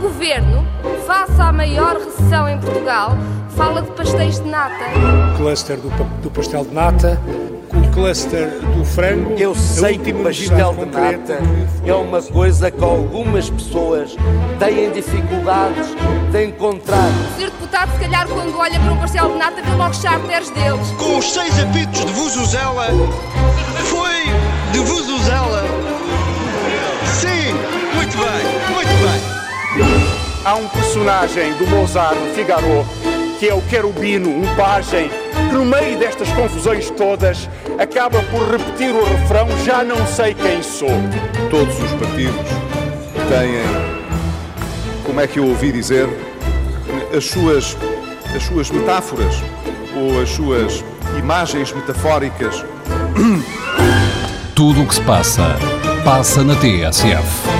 governo, face à maior recessão em Portugal, fala de pastéis de nata. Cluster do, do pastel de nata, o cluster do frango. Eu sei que pastel de nata é uma coisa que algumas pessoas têm dificuldades de encontrar. O senhor deputado, se calhar, quando olha para um pastel de nata, vê logo charters deles. Com os seis apitos de Vuzuzela, foi de Vuzuzela. Sim, muito bem. Há um personagem do Mozart, Figaro, que é o querubino, um pajem, que no meio destas confusões todas acaba por repetir o refrão Já não sei quem sou. Todos os partidos têm, como é que eu ouvi dizer, as suas, as suas metáforas ou as suas imagens metafóricas. Tudo o que se passa, passa na TSF.